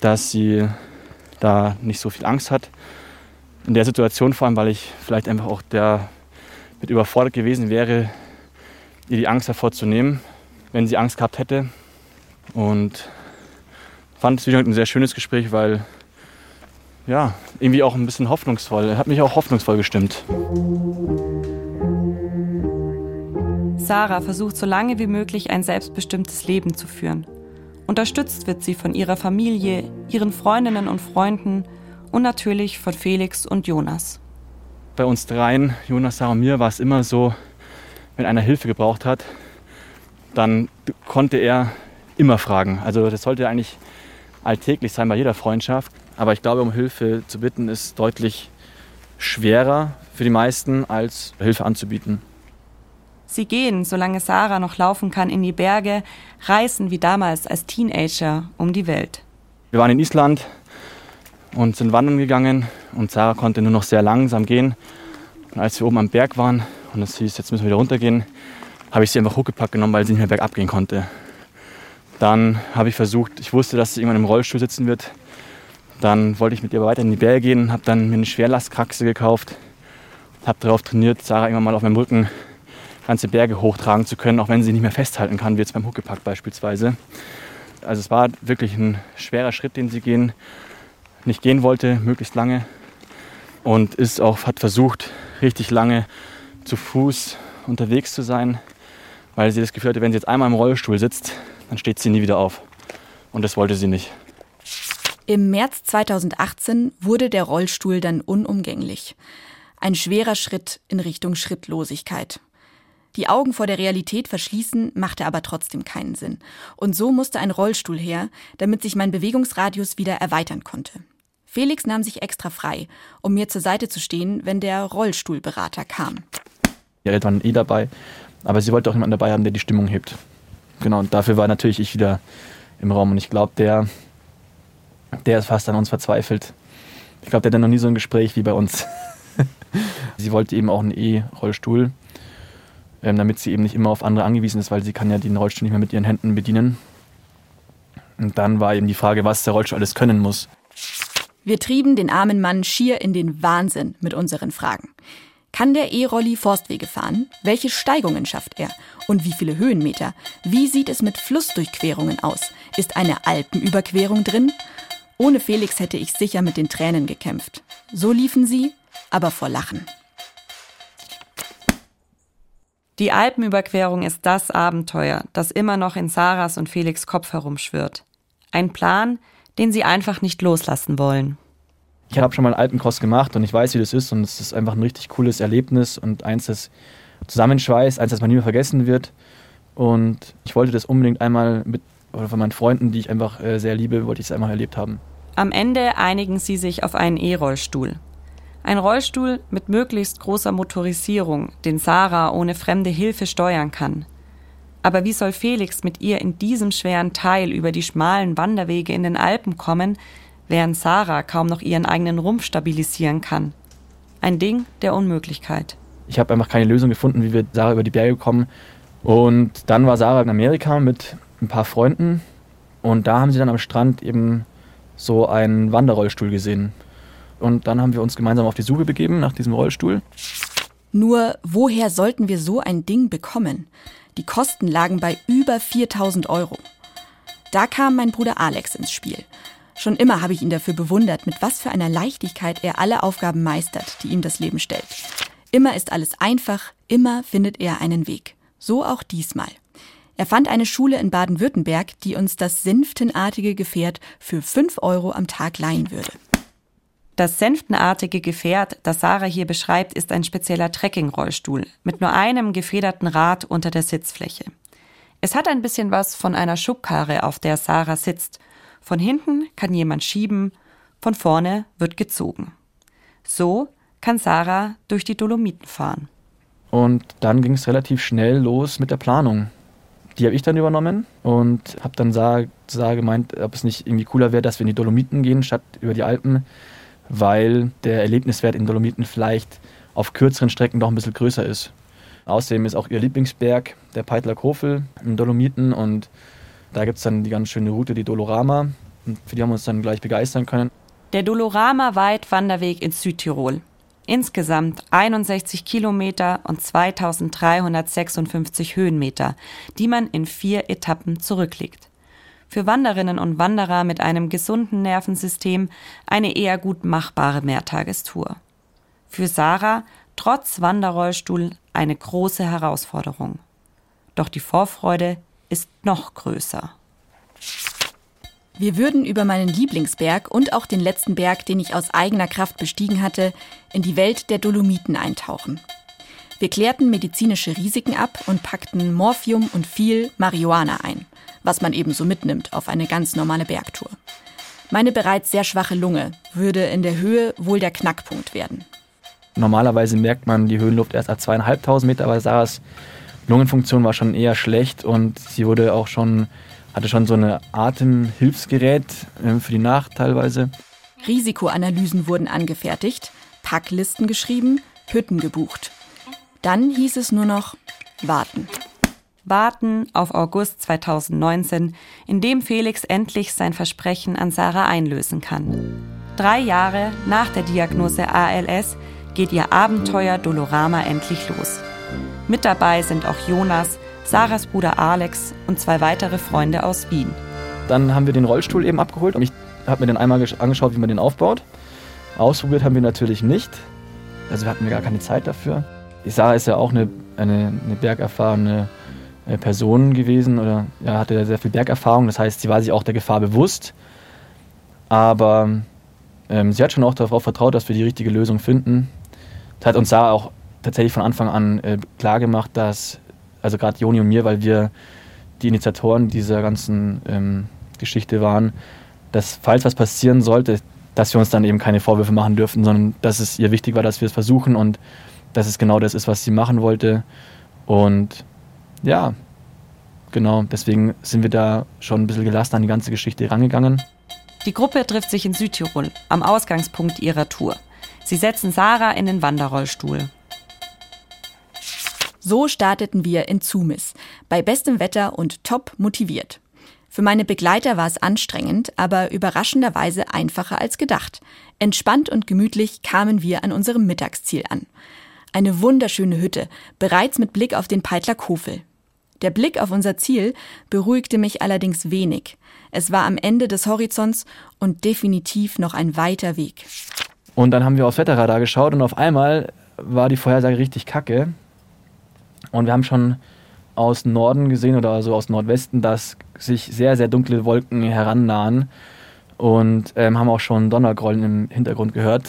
dass sie da nicht so viel Angst hat. In der Situation vor allem, weil ich vielleicht einfach auch der mit überfordert gewesen wäre, ihr die Angst hervorzunehmen, wenn sie Angst gehabt hätte. Und fand es wieder ein sehr schönes Gespräch, weil ja, irgendwie auch ein bisschen hoffnungsvoll. Er hat mich auch hoffnungsvoll gestimmt. Sarah versucht so lange wie möglich ein selbstbestimmtes Leben zu führen. Unterstützt wird sie von ihrer Familie, ihren Freundinnen und Freunden und natürlich von Felix und Jonas. Bei uns dreien, Jonas, Sarah und mir, war es immer so, wenn einer Hilfe gebraucht hat, dann konnte er immer fragen. Also das sollte eigentlich alltäglich sein bei jeder Freundschaft. Aber ich glaube, um Hilfe zu bitten, ist deutlich schwerer für die meisten, als Hilfe anzubieten. Sie gehen, solange Sarah noch laufen kann, in die Berge, reisen wie damals als Teenager um die Welt. Wir waren in Island und sind wandern gegangen und Sarah konnte nur noch sehr langsam gehen. Und als wir oben am Berg waren und es hieß, jetzt müssen wir wieder runtergehen, habe ich sie einfach hochgepackt genommen, weil sie nicht mehr bergab gehen konnte. Dann habe ich versucht, ich wusste, dass sie irgendwann im Rollstuhl sitzen wird. Dann wollte ich mit ihr weiter in die Berge gehen, habe dann mir eine Schwerlastkraxe gekauft, habe darauf trainiert, Sarah irgendwann mal auf meinem Rücken ganze Berge hochtragen zu können, auch wenn sie nicht mehr festhalten kann, wie jetzt beim Huckepack beispielsweise. Also es war wirklich ein schwerer Schritt, den sie gehen, nicht gehen wollte, möglichst lange. Und ist auch, hat versucht, richtig lange zu Fuß unterwegs zu sein, weil sie das Gefühl hatte, wenn sie jetzt einmal im Rollstuhl sitzt, dann steht sie nie wieder auf. Und das wollte sie nicht. Im März 2018 wurde der Rollstuhl dann unumgänglich. Ein schwerer Schritt in Richtung Schrittlosigkeit. Die Augen vor der Realität verschließen machte aber trotzdem keinen Sinn. Und so musste ein Rollstuhl her, damit sich mein Bewegungsradius wieder erweitern konnte. Felix nahm sich extra frei, um mir zur Seite zu stehen, wenn der Rollstuhlberater kam. Ja, Eltern waren eh dabei, aber sie wollte auch jemanden dabei haben, der die Stimmung hebt. Genau, und dafür war natürlich ich wieder im Raum. Und ich glaube, der, der ist fast an uns verzweifelt. Ich glaube, der hat noch nie so ein Gespräch wie bei uns. <laughs> sie wollte eben auch einen E-Rollstuhl ähm, damit sie eben nicht immer auf andere angewiesen ist, weil sie kann ja den Rollstuhl nicht mehr mit ihren Händen bedienen. Und dann war eben die Frage, was der Rollstuhl alles können muss. Wir trieben den armen Mann schier in den Wahnsinn mit unseren Fragen. Kann der E-Rolli Forstwege fahren? Welche Steigungen schafft er? Und wie viele Höhenmeter? Wie sieht es mit Flussdurchquerungen aus? Ist eine Alpenüberquerung drin? Ohne Felix hätte ich sicher mit den Tränen gekämpft. So liefen sie, aber vor Lachen. Die Alpenüberquerung ist das Abenteuer, das immer noch in Sarahs und Felix Kopf herumschwirrt. Ein Plan, den sie einfach nicht loslassen wollen. Ich habe schon mal einen Alpencross gemacht und ich weiß, wie das ist und es ist einfach ein richtig cooles Erlebnis und eins, das zusammenschweißt, eins, das man nie mehr vergessen wird. Und ich wollte das unbedingt einmal mit, oder von meinen Freunden, die ich einfach äh, sehr liebe, wollte ich es einmal erlebt haben. Am Ende einigen sie sich auf einen E-Rollstuhl. Ein Rollstuhl mit möglichst großer Motorisierung, den Sarah ohne fremde Hilfe steuern kann. Aber wie soll Felix mit ihr in diesem schweren Teil über die schmalen Wanderwege in den Alpen kommen, während Sarah kaum noch ihren eigenen Rumpf stabilisieren kann? Ein Ding der Unmöglichkeit. Ich habe einfach keine Lösung gefunden, wie wir Sarah über die Berge kommen. Und dann war Sarah in Amerika mit ein paar Freunden und da haben sie dann am Strand eben so einen Wanderrollstuhl gesehen. Und dann haben wir uns gemeinsam auf die Suche begeben nach diesem Rollstuhl. Nur woher sollten wir so ein Ding bekommen? Die Kosten lagen bei über 4000 Euro. Da kam mein Bruder Alex ins Spiel. Schon immer habe ich ihn dafür bewundert, mit was für einer Leichtigkeit er alle Aufgaben meistert, die ihm das Leben stellt. Immer ist alles einfach, immer findet er einen Weg. So auch diesmal. Er fand eine Schule in Baden-Württemberg, die uns das senftenartige Gefährt für 5 Euro am Tag leihen würde. Das senftenartige Gefährt, das Sarah hier beschreibt, ist ein spezieller Trekkingrollstuhl mit nur einem gefederten Rad unter der Sitzfläche. Es hat ein bisschen was von einer Schubkarre, auf der Sarah sitzt. Von hinten kann jemand schieben, von vorne wird gezogen. So kann Sarah durch die Dolomiten fahren. Und dann ging es relativ schnell los mit der Planung. Die habe ich dann übernommen und habe dann Sarah, gemeint, ob es nicht irgendwie cooler wäre, dass wir in die Dolomiten gehen, statt über die Alpen, weil der Erlebniswert in Dolomiten vielleicht auf kürzeren Strecken doch ein bisschen größer ist. Außerdem ist auch ihr Lieblingsberg der Peitler Kofel in Dolomiten und da gibt es dann die ganz schöne Route, die Dolorama. Und für die haben wir uns dann gleich begeistern können. Der Dolorama-Weitwanderweg ins Südtirol. Insgesamt 61 Kilometer und 2356 Höhenmeter, die man in vier Etappen zurücklegt. Für Wanderinnen und Wanderer mit einem gesunden Nervensystem eine eher gut machbare Mehrtagestour. Für Sarah trotz Wanderrollstuhl eine große Herausforderung. Doch die Vorfreude ist noch größer. Wir würden über meinen Lieblingsberg und auch den letzten Berg, den ich aus eigener Kraft bestiegen hatte, in die Welt der Dolomiten eintauchen. Wir klärten medizinische Risiken ab und packten Morphium und viel Marihuana ein, was man ebenso mitnimmt auf eine ganz normale Bergtour. Meine bereits sehr schwache Lunge würde in der Höhe wohl der Knackpunkt werden. Normalerweise merkt man die Höhenluft erst ab zweieinhalbtausend Meter, aber Sarahs Lungenfunktion war schon eher schlecht und sie wurde auch schon hatte schon so ein Atemhilfsgerät äh, für die Nacht teilweise. Risikoanalysen wurden angefertigt, Packlisten geschrieben, Hütten gebucht. Dann hieß es nur noch warten. Warten auf August 2019, in dem Felix endlich sein Versprechen an Sarah einlösen kann. Drei Jahre nach der Diagnose ALS geht ihr Abenteuer Dolorama endlich los. Mit dabei sind auch Jonas, Sarahs Bruder Alex und zwei weitere Freunde aus Wien. Dann haben wir den Rollstuhl eben abgeholt und ich habe mir den einmal angeschaut, wie man den aufbaut. Ausprobiert haben wir natürlich nicht. Also wir hatten gar keine Zeit dafür. Sarah ist ja auch eine, eine, eine bergerfahrene äh, Person gewesen oder ja, hatte sehr viel Bergerfahrung. Das heißt, sie war sich auch der Gefahr bewusst. Aber ähm, sie hat schon auch darauf vertraut, dass wir die richtige Lösung finden. Das hat uns Sarah auch tatsächlich von Anfang an äh, klar dass also gerade Joni und mir, weil wir die Initiatoren dieser ganzen ähm, Geschichte waren, dass falls was passieren sollte, dass wir uns dann eben keine Vorwürfe machen dürfen, sondern dass es ihr wichtig war, dass wir es versuchen und dass es genau das ist, was sie machen wollte. Und ja, genau, deswegen sind wir da schon ein bisschen gelassen an die ganze Geschichte rangegangen. Die Gruppe trifft sich in Südtirol, am Ausgangspunkt ihrer Tour. Sie setzen Sarah in den Wanderrollstuhl. So starteten wir in Zumis, bei bestem Wetter und top motiviert. Für meine Begleiter war es anstrengend, aber überraschenderweise einfacher als gedacht. Entspannt und gemütlich kamen wir an unserem Mittagsziel an. Eine wunderschöne Hütte, bereits mit Blick auf den Peitler Kofel. Der Blick auf unser Ziel beruhigte mich allerdings wenig. Es war am Ende des Horizonts und definitiv noch ein weiter Weg. Und dann haben wir aufs Wetterradar geschaut und auf einmal war die Vorhersage richtig kacke. Und wir haben schon aus Norden gesehen oder also aus Nordwesten, dass sich sehr, sehr dunkle Wolken herannahen und ähm, haben auch schon Donnergrollen im Hintergrund gehört.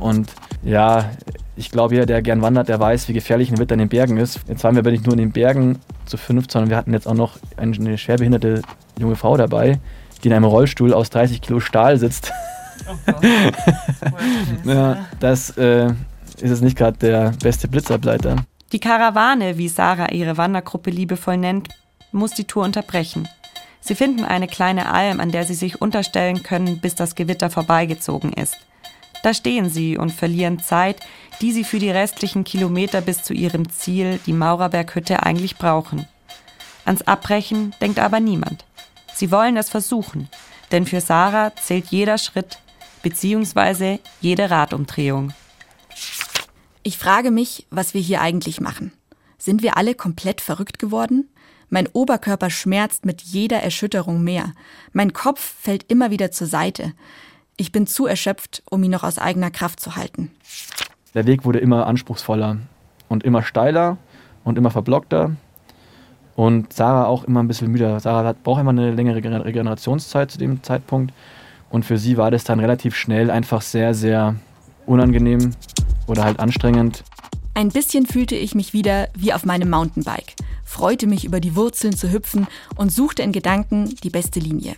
Und ja, ich glaube, jeder, der gern wandert, der weiß, wie gefährlich ein Witter in den Bergen ist. Jetzt waren wir aber nicht nur in den Bergen zu fünf, sondern wir hatten jetzt auch noch eine schwerbehinderte junge Frau dabei, die in einem Rollstuhl aus 30 Kilo Stahl sitzt. Oh <laughs> ja, das äh, ist es nicht gerade der beste Blitzableiter. Die Karawane, wie Sarah ihre Wandergruppe liebevoll nennt, muss die Tour unterbrechen. Sie finden eine kleine Alm, an der sie sich unterstellen können, bis das Gewitter vorbeigezogen ist. Da stehen sie und verlieren Zeit, die sie für die restlichen Kilometer bis zu ihrem Ziel, die Maurerberghütte, eigentlich brauchen. Ans Abbrechen denkt aber niemand. Sie wollen es versuchen, denn für Sarah zählt jeder Schritt bzw. jede Radumdrehung. Ich frage mich, was wir hier eigentlich machen. Sind wir alle komplett verrückt geworden? Mein Oberkörper schmerzt mit jeder Erschütterung mehr. Mein Kopf fällt immer wieder zur Seite. Ich bin zu erschöpft, um ihn noch aus eigener Kraft zu halten. Der Weg wurde immer anspruchsvoller und immer steiler und immer verblockter. Und Sarah auch immer ein bisschen müder. Sarah braucht immer eine längere Regenerationszeit zu dem Zeitpunkt. Und für sie war das dann relativ schnell einfach sehr, sehr unangenehm oder halt anstrengend. Ein bisschen fühlte ich mich wieder wie auf meinem Mountainbike, freute mich über die Wurzeln zu hüpfen und suchte in Gedanken die beste Linie.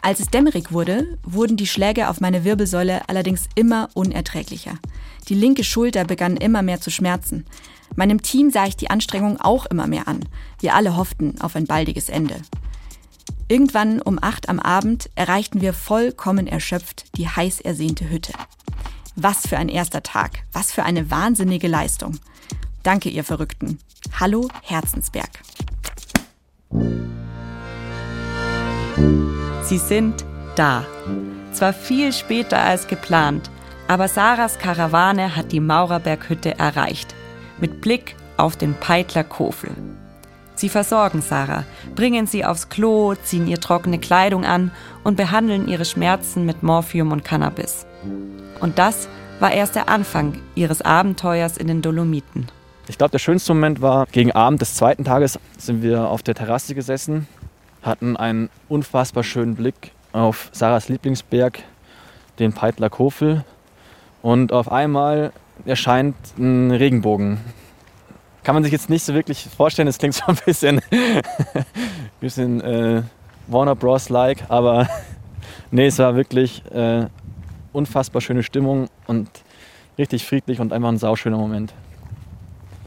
Als es dämmerig wurde, wurden die Schläge auf meine Wirbelsäule allerdings immer unerträglicher. Die linke Schulter begann immer mehr zu schmerzen. Meinem Team sah ich die Anstrengung auch immer mehr an. Wir alle hofften auf ein baldiges Ende. Irgendwann um acht am Abend erreichten wir vollkommen erschöpft die heiß ersehnte Hütte. Was für ein erster Tag. Was für eine wahnsinnige Leistung. Danke, ihr Verrückten. Hallo, Herzensberg. Sie sind da. Zwar viel später als geplant, aber Sarahs Karawane hat die Maurerberghütte erreicht. Mit Blick auf den Peitler Kofel. Sie versorgen Sarah, bringen sie aufs Klo, ziehen ihr trockene Kleidung an und behandeln ihre Schmerzen mit Morphium und Cannabis. Und das war erst der Anfang ihres Abenteuers in den Dolomiten. Ich glaube, der schönste Moment war, gegen Abend des zweiten Tages sind wir auf der Terrasse gesessen, hatten einen unfassbar schönen Blick auf Sarahs Lieblingsberg, den Peitler Kofel. Und auf einmal erscheint ein Regenbogen. Kann man sich jetzt nicht so wirklich vorstellen, es klingt so ein bisschen, <laughs> bisschen äh, Warner Bros. like, aber <laughs> nee, es war wirklich äh, unfassbar schöne Stimmung und richtig friedlich und einfach ein sauschöner Moment.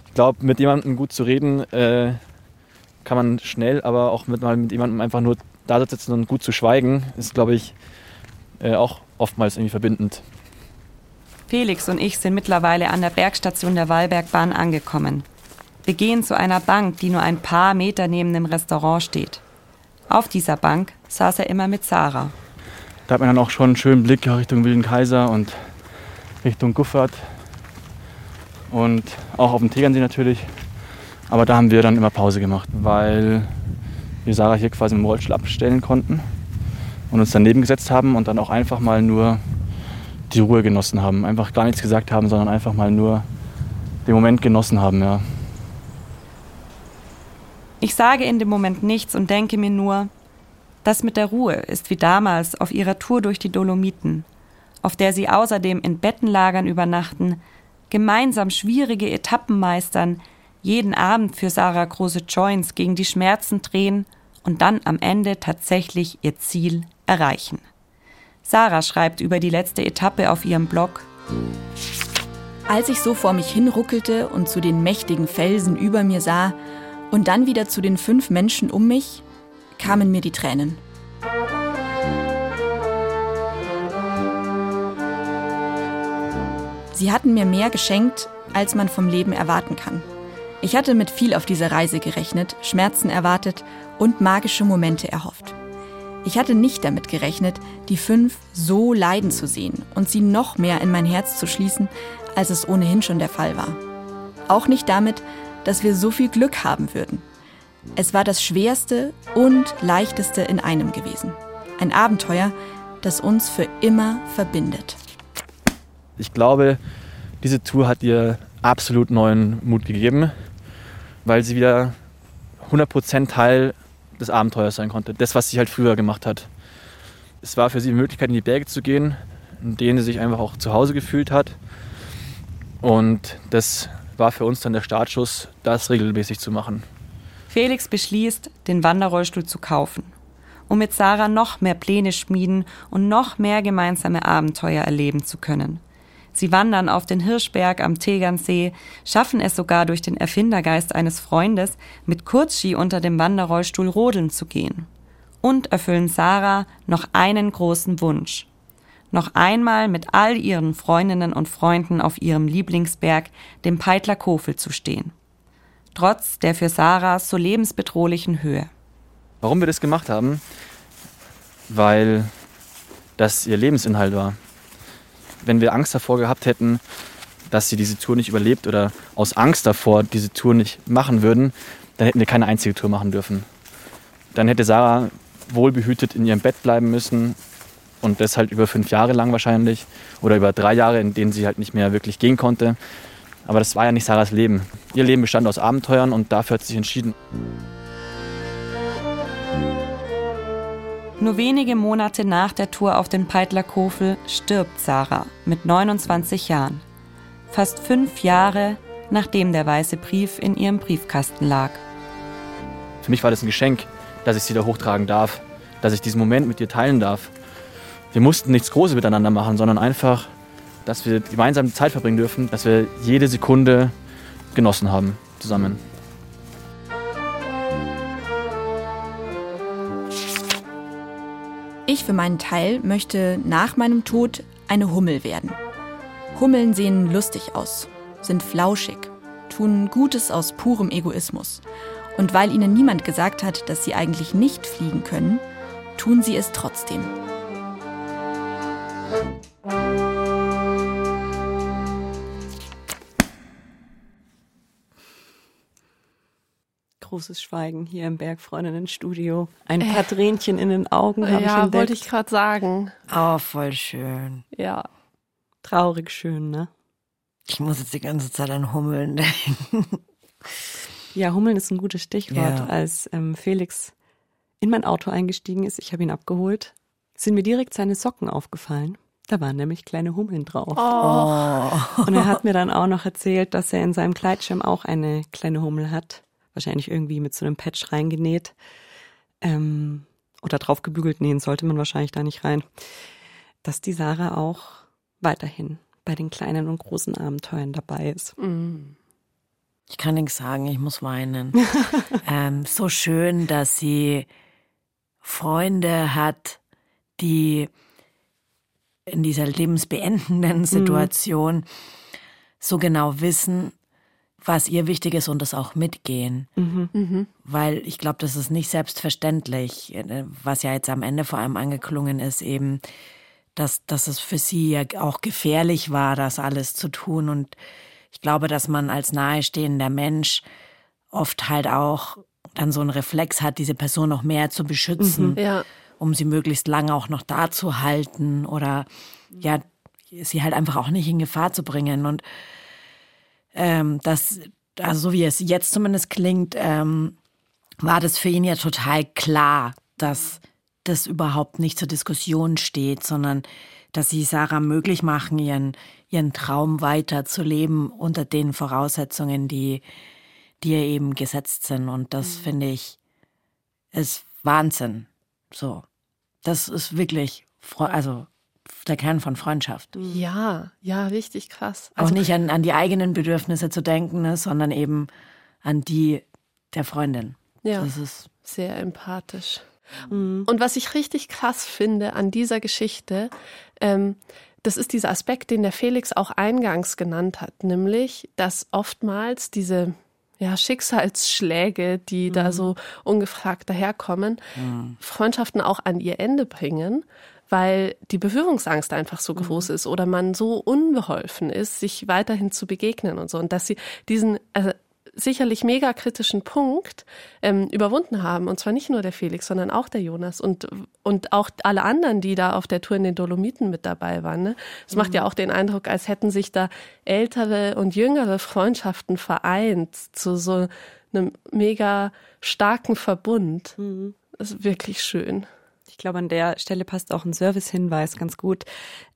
Ich glaube, mit jemandem gut zu reden äh, kann man schnell, aber auch mit, mal mit jemandem einfach nur da sitzen und gut zu schweigen, ist, glaube ich, äh, auch oftmals irgendwie verbindend. Felix und ich sind mittlerweile an der Bergstation der Wallbergbahn angekommen. Wir gehen zu einer Bank, die nur ein paar Meter neben dem Restaurant steht. Auf dieser Bank saß er immer mit Sarah. Da hat man dann auch schon einen schönen Blick Richtung Wilden Kaiser und Richtung Guffert und auch auf dem Tegernsee natürlich. Aber da haben wir dann immer Pause gemacht, weil wir Sarah hier quasi im Rollstuhl abstellen konnten und uns daneben gesetzt haben und dann auch einfach mal nur die Ruhe genossen haben. Einfach gar nichts gesagt haben, sondern einfach mal nur den Moment genossen haben, ja. Ich sage in dem Moment nichts und denke mir nur, das mit der Ruhe ist wie damals auf ihrer Tour durch die Dolomiten, auf der sie außerdem in Bettenlagern übernachten, gemeinsam schwierige Etappen meistern, jeden Abend für Sarah große Joints gegen die Schmerzen drehen und dann am Ende tatsächlich ihr Ziel erreichen. Sarah schreibt über die letzte Etappe auf ihrem Blog. Als ich so vor mich hinruckelte und zu den mächtigen Felsen über mir sah und dann wieder zu den fünf Menschen um mich, kamen mir die Tränen. Sie hatten mir mehr geschenkt, als man vom Leben erwarten kann. Ich hatte mit viel auf dieser Reise gerechnet, Schmerzen erwartet und magische Momente erhofft. Ich hatte nicht damit gerechnet, die fünf so leiden zu sehen und sie noch mehr in mein Herz zu schließen, als es ohnehin schon der Fall war. Auch nicht damit, dass wir so viel Glück haben würden. Es war das Schwerste und Leichteste in einem gewesen. Ein Abenteuer, das uns für immer verbindet. Ich glaube, diese Tour hat ihr absolut neuen Mut gegeben, weil sie wieder 100% Teil des Abenteuers sein konnte. Das, was sie halt früher gemacht hat. Es war für sie die Möglichkeit, in die Berge zu gehen, in denen sie sich einfach auch zu Hause gefühlt hat. Und das war für uns dann der Startschuss, das regelmäßig zu machen. Felix beschließt, den Wanderrollstuhl zu kaufen, um mit Sarah noch mehr Pläne schmieden und noch mehr gemeinsame Abenteuer erleben zu können. Sie wandern auf den Hirschberg am Tegernsee, schaffen es sogar durch den Erfindergeist eines Freundes, mit Kurzski unter dem Wanderrollstuhl rodeln zu gehen. Und erfüllen Sarah noch einen großen Wunsch. Noch einmal mit all ihren Freundinnen und Freunden auf ihrem Lieblingsberg, dem Peitler Kofel, zu stehen trotz der für Sarah so lebensbedrohlichen Höhe. Warum wir das gemacht haben? Weil das ihr Lebensinhalt war. Wenn wir Angst davor gehabt hätten, dass sie diese Tour nicht überlebt oder aus Angst davor diese Tour nicht machen würden, dann hätten wir keine einzige Tour machen dürfen. Dann hätte Sarah wohlbehütet in ihrem Bett bleiben müssen und das halt über fünf Jahre lang wahrscheinlich oder über drei Jahre, in denen sie halt nicht mehr wirklich gehen konnte. Aber das war ja nicht Sarahs Leben. Ihr Leben bestand aus Abenteuern und dafür hat sie sich entschieden. Nur wenige Monate nach der Tour auf den Peitler Kofel stirbt Sarah mit 29 Jahren. Fast fünf Jahre nachdem der weiße Brief in ihrem Briefkasten lag. Für mich war das ein Geschenk, dass ich sie da hochtragen darf, dass ich diesen Moment mit ihr teilen darf. Wir mussten nichts Großes miteinander machen, sondern einfach, dass wir gemeinsam Zeit verbringen dürfen, dass wir jede Sekunde genossen haben zusammen. Ich für meinen Teil möchte nach meinem Tod eine Hummel werden. Hummeln sehen lustig aus, sind flauschig, tun Gutes aus purem Egoismus. Und weil ihnen niemand gesagt hat, dass sie eigentlich nicht fliegen können, tun sie es trotzdem. Großes Schweigen hier im Bergfreundinnen-Studio. Ein paar Tränchen in den Augen habe ich Ja, entdeckt. wollte ich gerade sagen. Oh, voll schön. Ja. Traurig schön, ne? Ich muss jetzt die ganze Zeit an Hummeln <laughs> denken. Ja, Hummeln ist ein gutes Stichwort. Ja. Als ähm, Felix in mein Auto eingestiegen ist, ich habe ihn abgeholt, sind mir direkt seine Socken aufgefallen. Da waren nämlich kleine Hummeln drauf. Oh. Und er hat mir dann auch noch erzählt, dass er in seinem Kleidschirm auch eine kleine Hummel hat. Wahrscheinlich irgendwie mit so einem Patch reingenäht. Ähm, oder draufgebügelt nähen sollte man wahrscheinlich da nicht rein. Dass die Sarah auch weiterhin bei den kleinen und großen Abenteuern dabei ist. Ich kann nichts sagen, ich muss weinen. <laughs> ähm, so schön, dass sie Freunde hat, die in dieser lebensbeendenden Situation so genau wissen, was ihr wichtig ist und das auch mitgehen. Weil ich glaube, das ist nicht selbstverständlich, äh, was ja jetzt am Ende vor allem angeklungen ist, eben, dass, dass es für sie ja auch gefährlich war, das alles zu tun. Und ich glaube, dass man als nahestehender Mensch oft halt auch dann so einen Reflex hat, diese Person noch mehr zu beschützen, Ja. um sie möglichst lange auch noch da zu halten oder ja, sie halt einfach auch nicht in Gefahr zu bringen. Und ähm, das, also so wie es jetzt zumindest klingt, ähm, war das für ihn ja total klar, dass das überhaupt nicht zur Diskussion steht, sondern dass sie Sarah möglich machen, ihren, ihren Traum weiterzuleben unter den Voraussetzungen, die, die ihr eben gesetzt sind. Und das finde ich, ist Wahnsinn. So. Das ist wirklich, also der Kern von Freundschaft. Ja, ja, richtig krass. Auch nicht an, an die eigenen Bedürfnisse zu denken, ne, sondern eben an die der Freundin. Ja. Das ist Sehr empathisch. Und was ich richtig krass finde an dieser Geschichte, ähm, das ist dieser Aspekt, den der Felix auch eingangs genannt hat, nämlich, dass oftmals diese ja, Schicksalsschläge, die da so ungefragt daherkommen, Freundschaften auch an ihr Ende bringen, weil die Berührungsangst einfach so groß ist oder man so unbeholfen ist, sich weiterhin zu begegnen und so. Und dass sie diesen also sicherlich mega kritischen Punkt ähm, überwunden haben. Und zwar nicht nur der Felix, sondern auch der Jonas und, und auch alle anderen, die da auf der Tour in den Dolomiten mit dabei waren. Ne? Es macht ja auch den Eindruck, als hätten sich da ältere und jüngere Freundschaften vereint zu so einem mega starken Verbund. Das ist wirklich schön. Ich glaube, an der Stelle passt auch ein Servicehinweis ganz gut.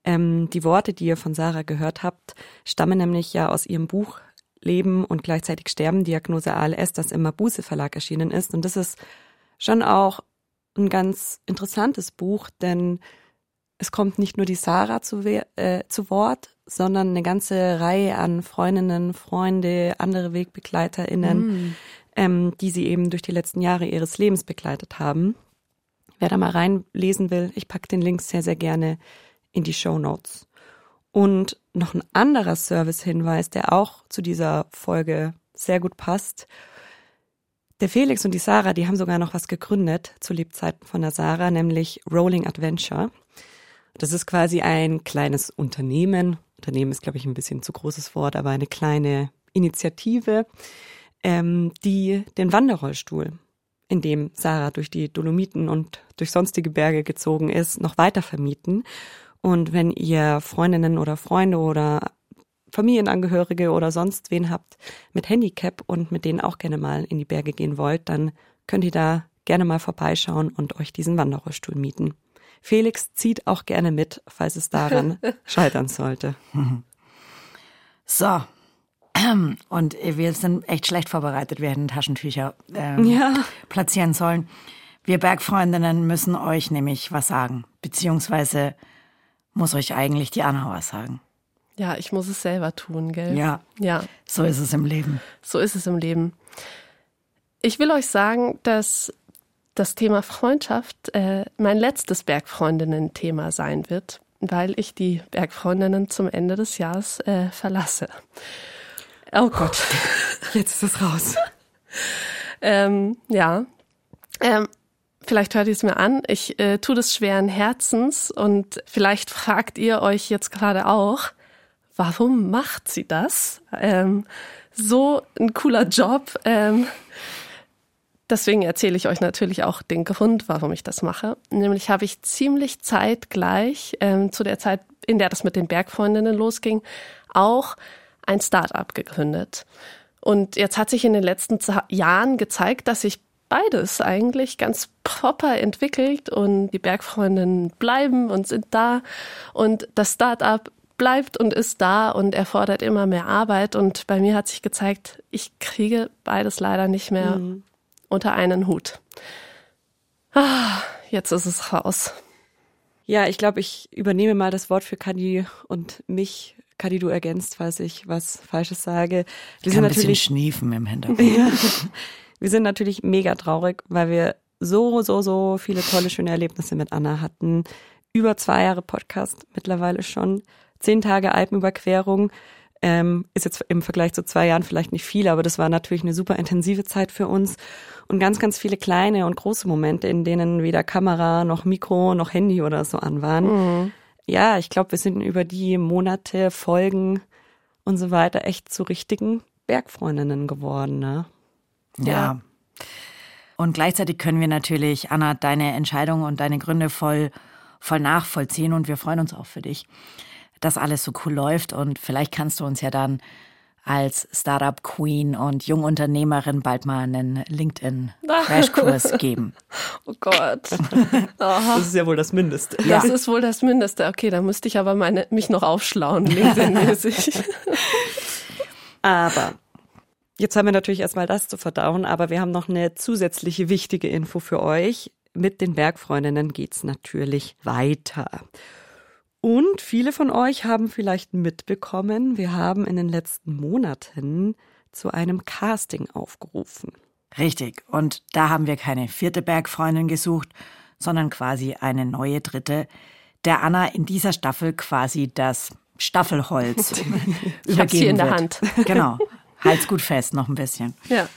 Ähm, die Worte, die ihr von Sarah gehört habt, stammen nämlich ja aus ihrem Buch Leben und gleichzeitig Sterben, Diagnose ALS, das im Mabuse Verlag erschienen ist. Und das ist schon auch ein ganz interessantes Buch, denn es kommt nicht nur die Sarah zu, äh, zu Wort, sondern eine ganze Reihe an Freundinnen, Freunde, andere WegbegleiterInnen, ähm, die sie eben durch die letzten Jahre ihres Lebens begleitet haben. Wer da mal reinlesen will, ich packe den Link sehr, sehr gerne in die Show Notes. Und noch ein anderer Service-Hinweis, der auch zu dieser Folge sehr gut passt. Der Felix und die Sarah, die haben sogar noch was gegründet zu Lebzeiten von der Sarah, nämlich Rolling Adventure. Das ist quasi ein kleines Unternehmen. Unternehmen ist, glaube ich, ein bisschen zu großes Wort, aber eine kleine Initiative, ähm, die den Wanderrollstuhl, in dem Sarah durch die Dolomiten und durch sonstige Berge gezogen ist, noch weiter vermieten. Und wenn ihr Freundinnen oder Freunde oder Familienangehörige oder sonst wen habt mit Handicap und mit denen auch gerne mal in die Berge gehen wollt, dann könnt ihr da gerne mal vorbeischauen und euch diesen Wanderrollstuhl mieten. Felix zieht auch gerne mit, falls es daran <laughs> scheitern sollte. So. <clears throat> Und wir sind echt schlecht vorbereitet. Wir hätten Taschentücher ähm, Ja. platzieren sollen. Wir Bergfreundinnen müssen euch nämlich was sagen. Beziehungsweise muss euch eigentlich die Anna was sagen. Ja, ich muss es selber tun, gell? Ja, Ja, so ist es im Leben. so ist es im Leben. Ich will euch sagen, dass das Thema Freundschaft äh, mein letztes Bergfreundinnen-Thema sein wird, weil ich die Bergfreundinnen zum Ende des Jahres äh, verlasse. Oh Gott. <laughs> Jetzt ist es raus. <laughs> Ähm, ja. Ähm, vielleicht hört ihr es mir an. Ich äh, tue das schweren Herzens und vielleicht fragt ihr euch jetzt gerade auch, warum macht sie das? Ähm, so ein cooler Job. Ähm, deswegen erzähle ich euch natürlich auch den Grund, warum ich das mache. Nämlich habe ich ziemlich zeitgleich ähm, zu der Zeit, in der das mit den Bergfreundinnen losging, auch ein Start-up gegründet. Und jetzt hat sich in den letzten Za- Jahren gezeigt, dass sich beides eigentlich ganz proper entwickelt und die Bergfreundinnen bleiben und sind da und das Start-up bleibt und ist da und erfordert immer mehr Arbeit und bei mir hat sich gezeigt, ich kriege beides leider nicht mehr unter einen Hut. Ah, jetzt ist es raus. Ja, ich glaube, ich übernehme mal das Wort für Kadi und mich. Kadi, du ergänzt, falls ich was Falsches sage. Wir Ich sind kann ein bisschen natürlich schniefen im Hintergrund. <laughs> Ja. Wir sind natürlich mega traurig, weil wir so, so, so viele tolle, schöne Erlebnisse mit Anna hatten. Über zwei Jahre Podcast mittlerweile schon. Zehn Tage Alpenüberquerung. Ähm, ist jetzt im Vergleich zu zwei Jahren vielleicht nicht viel, aber das war natürlich eine super intensive Zeit für uns. Und ganz, ganz viele kleine und große Momente, in denen weder Kamera noch Mikro noch Handy oder so an waren. Ja, ich glaube, wir sind über die Monate, Folgen und so weiter echt zu richtigen Bergfreundinnen geworden. Ne? Ja. Und gleichzeitig können wir natürlich, Anna, deine Entscheidung und deine Gründe voll, voll nachvollziehen und wir freuen uns auch für dich, dass alles so cool läuft und vielleicht kannst du uns ja dann als Startup Queen und Jungunternehmerin bald mal einen LinkedIn <laughs> Crashkurs geben. Oh Gott. <laughs> Das ist ja wohl das Mindeste. Das ist wohl das Mindeste. Okay, da müsste ich aber meine, mich noch aufschlauen, <laughs> LinkedIn-mäßig. Aber jetzt haben wir natürlich erstmal das zu verdauen, aber wir haben noch eine zusätzliche wichtige Info für euch. Mit den Bergfreundinnen geht's natürlich weiter. Und viele von euch haben vielleicht mitbekommen, wir haben in den letzten Monaten zu einem Casting aufgerufen. Richtig. Und da haben wir keine vierte Bergfreundin gesucht, sondern quasi eine neue dritte, der Anna in dieser Staffel quasi das Staffelholz <laughs> Ich hab's hier in der wird. Hand. <laughs> Genau. Halt's gut fest, noch ein bisschen. Ja.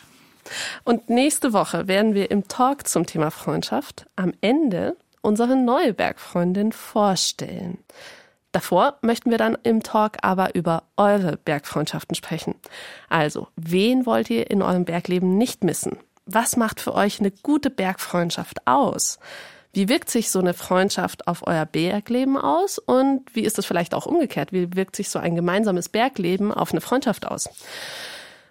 Und nächste Woche werden wir im Talk zum Thema Freundschaft am Ende unsere neue Bergfreundin vorstellen. Davor möchten wir dann im Talk aber über eure Bergfreundschaften sprechen. Also, wen wollt ihr in eurem Bergleben nicht missen? Was macht für euch eine gute Bergfreundschaft aus? Wie wirkt sich so eine Freundschaft auf euer Bergleben aus? Und wie ist es vielleicht auch umgekehrt? Wie wirkt sich so ein gemeinsames Bergleben auf eine Freundschaft aus?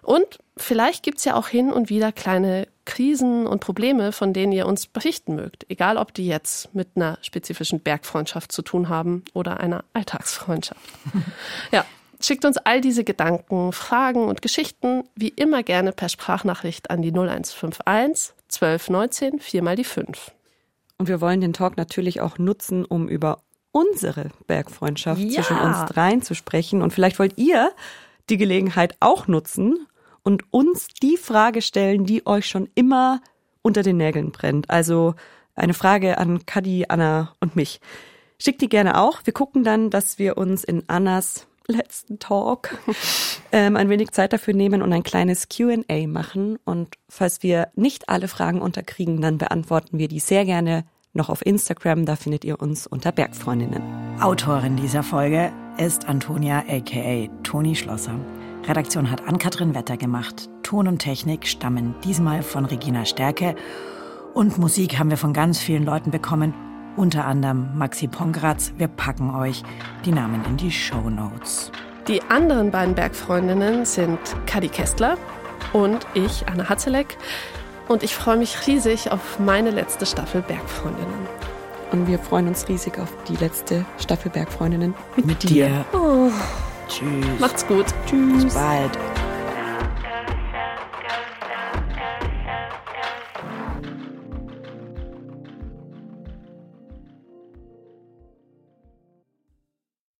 Und vielleicht gibt's ja auch hin und wieder kleine Krisen und Probleme, von denen ihr uns berichten mögt. Egal, ob die jetzt mit einer spezifischen Bergfreundschaft zu tun haben oder einer Alltagsfreundschaft. <laughs> ja, schickt uns all diese Gedanken, Fragen und Geschichten wie immer gerne per Sprachnachricht an die 0151 1219 4 mal die 5. Und wir wollen den Talk natürlich auch nutzen, um über unsere Bergfreundschaft Ja. zwischen uns dreien zu sprechen. Und vielleicht wollt ihr die Gelegenheit auch nutzen und uns die Frage stellen, die euch schon immer unter den Nägeln brennt. Also eine Frage an Kadi, Anna und mich. Schickt die gerne auch. Wir gucken dann, dass wir uns in Annas letzten Talk <laughs> ähm, ein wenig Zeit dafür nehmen und ein kleines QA machen. Und falls wir nicht alle Fragen unterkriegen, dann beantworten wir die sehr gerne noch auf Instagram. Da findet ihr uns unter Bergfreundinnen. Autorin dieser Folge ist Antonia aka Toni Schlosser. Redaktion hat Ann-Kathrin Wetter gemacht. Ton und Technik stammen diesmal von Regina Stärke. Und Musik haben wir von ganz vielen Leuten bekommen, unter anderem Maxi Pongratz. Wir packen euch die Namen in die Show Notes. Die anderen beiden Bergfreundinnen sind Kadi Kestler und ich, Anna Hatzeleck. Und ich freue mich riesig auf meine letzte Staffel Bergfreundinnen. Und wir freuen uns riesig auf die letzte Staffel Bergfreundinnen Mit dir. Oh, Tschüss. macht's gut. Bis bald.